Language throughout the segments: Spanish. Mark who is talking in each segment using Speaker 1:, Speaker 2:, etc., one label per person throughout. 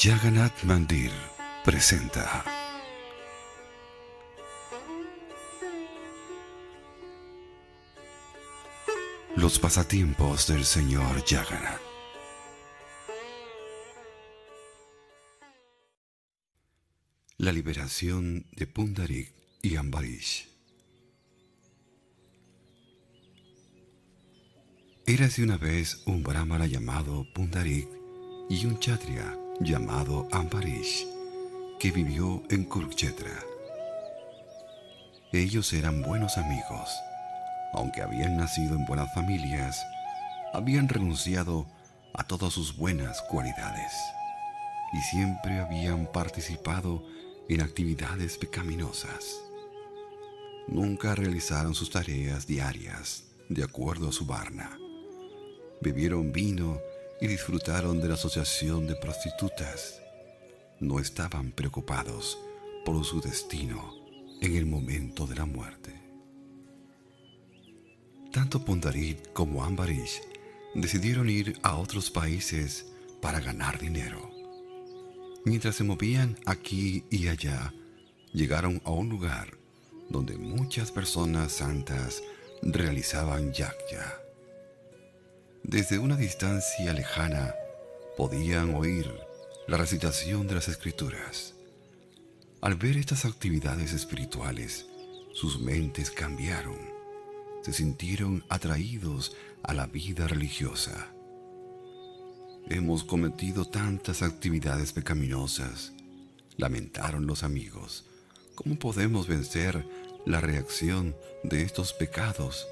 Speaker 1: Jagannath Mandir presenta Los pasatiempos del señor Jagannath. La liberación de Pundarik y Ambarish. Érase una vez un brahmana llamado Pundarik y un chatria llamado Ambarish que vivió en Kurukshetra. Ellos eran buenos amigos. Aunque habían nacido en buenas familias, habían renunciado a todas sus buenas cualidades y siempre habían participado en actividades pecaminosas. Nunca realizaron sus tareas diarias de acuerdo a su varna. Bebieron vino y disfrutaron de la asociación de prostitutas. No estaban preocupados por su destino en el momento de la muerte. Tanto Pundarit como Ambarish decidieron ir a otros países para ganar dinero. Mientras se movían aquí y allá, llegaron a un lugar donde muchas personas santas realizaban yakya. Desde una distancia lejana podían oír la recitación de las escrituras. Al ver estas actividades espirituales, sus mentes cambiaron se sintieron atraídos a la vida religiosa. Hemos cometido tantas actividades pecaminosas, lamentaron los amigos. ¿Cómo podemos vencer la reacción de estos pecados?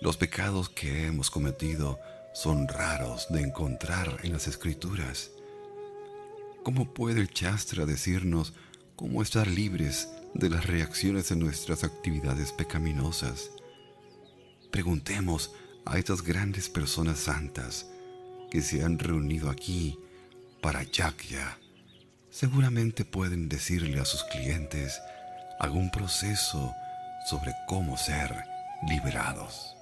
Speaker 1: Los pecados que hemos cometido son raros de encontrar en las escrituras. ¿Cómo puede el Chastra decirnos cómo estar libres de las reacciones de nuestras actividades pecaminosas? Preguntemos a estas grandes personas santas que se han reunido aquí para Yakya. Seguramente pueden decirle a sus clientes algún proceso sobre cómo ser liberados.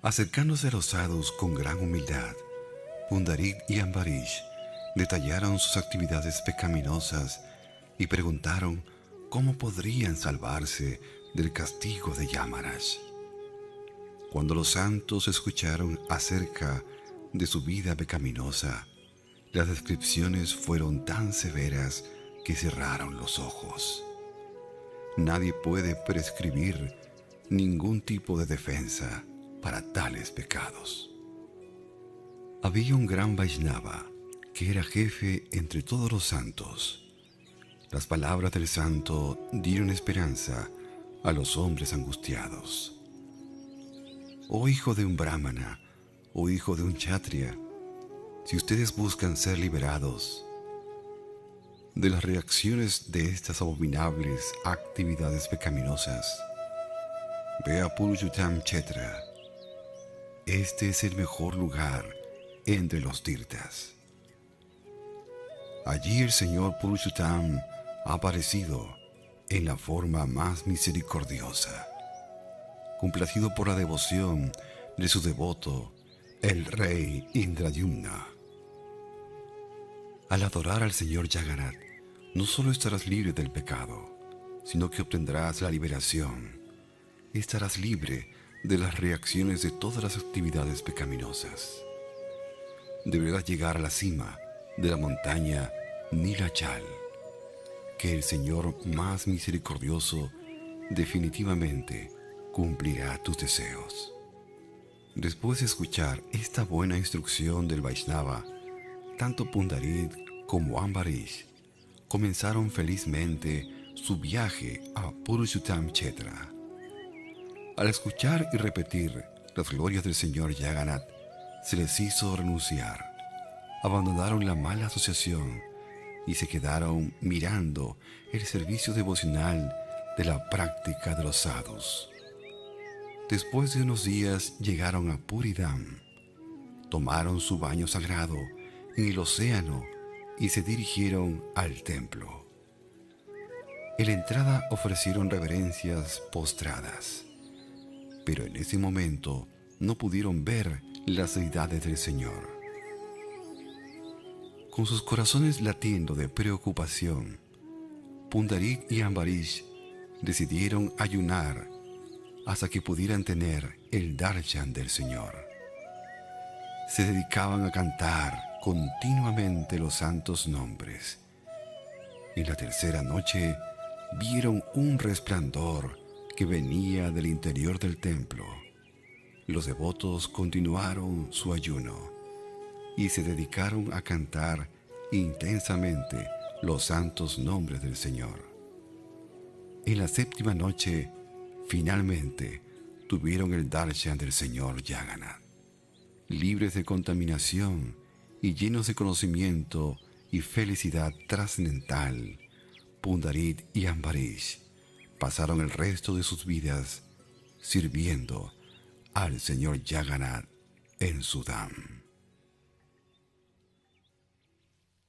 Speaker 1: Acercándose a los sadhus con gran humildad, Pundarik y Ambarish detallaron sus actividades pecaminosas y preguntaron cómo podrían salvarse del castigo de Yamarash. Cuando los santos escucharon acerca de su vida pecaminosa, las descripciones fueron tan severas que cerraron los ojos. Nadie puede prescribir ningún tipo de defensa para tales pecados. Había un gran Vaishnava que era jefe entre todos los santos. Las palabras del santo dieron esperanza a los hombres angustiados oh hijo de un brahmana, oh hijo de un chatria, si ustedes buscan ser liberados de las reacciones de estas abominables actividades pecaminosas, ve a Purushottam Chetra. Este es el mejor lugar entre los tirtas. Allí el Señor Purushottam ha aparecido en la forma más misericordiosa complacido por la devoción de su devoto, el rey Indrayumna. Al adorar al Señor Jagannath, no solo estarás libre del pecado, sino que obtendrás la liberación. Estarás libre de las reacciones de todas las actividades pecaminosas. Deberás llegar a la cima de la montaña Nilachal, que el Señor más misericordioso definitivamente cumplirá tus deseos. Después de escuchar esta buena instrucción del Vaishnava, tanto Pundarit como Ambarish comenzaron felizmente su viaje a Purushottam Chetra. Al escuchar y repetir las glorias del Señor Jagannath, se les hizo renunciar. Abandonaron la mala asociación y se quedaron mirando el servicio devocional de la práctica de los sadhus. Después de unos días llegaron a Puridam, tomaron su baño sagrado en el océano y se dirigieron al templo. En la entrada ofrecieron reverencias postradas, pero en ese momento no pudieron ver las deidades del Señor. Con sus corazones latiendo de preocupación, Pundarit y Ambarish decidieron ayunar hasta que pudieran tener el darshan del Señor. Se dedicaban a cantar continuamente los santos nombres. En la tercera noche vieron un resplandor que venía del interior del templo. Los devotos continuaron su ayuno y se dedicaron a cantar intensamente los santos nombres del Señor. En la séptima noche, finalmente, tuvieron el darshan del Señor Yaganat. Libres de contaminación y llenos de conocimiento y felicidad trascendental, Pundarit y Ambarish pasaron el resto de sus vidas sirviendo al Señor Yaganat en Sudán.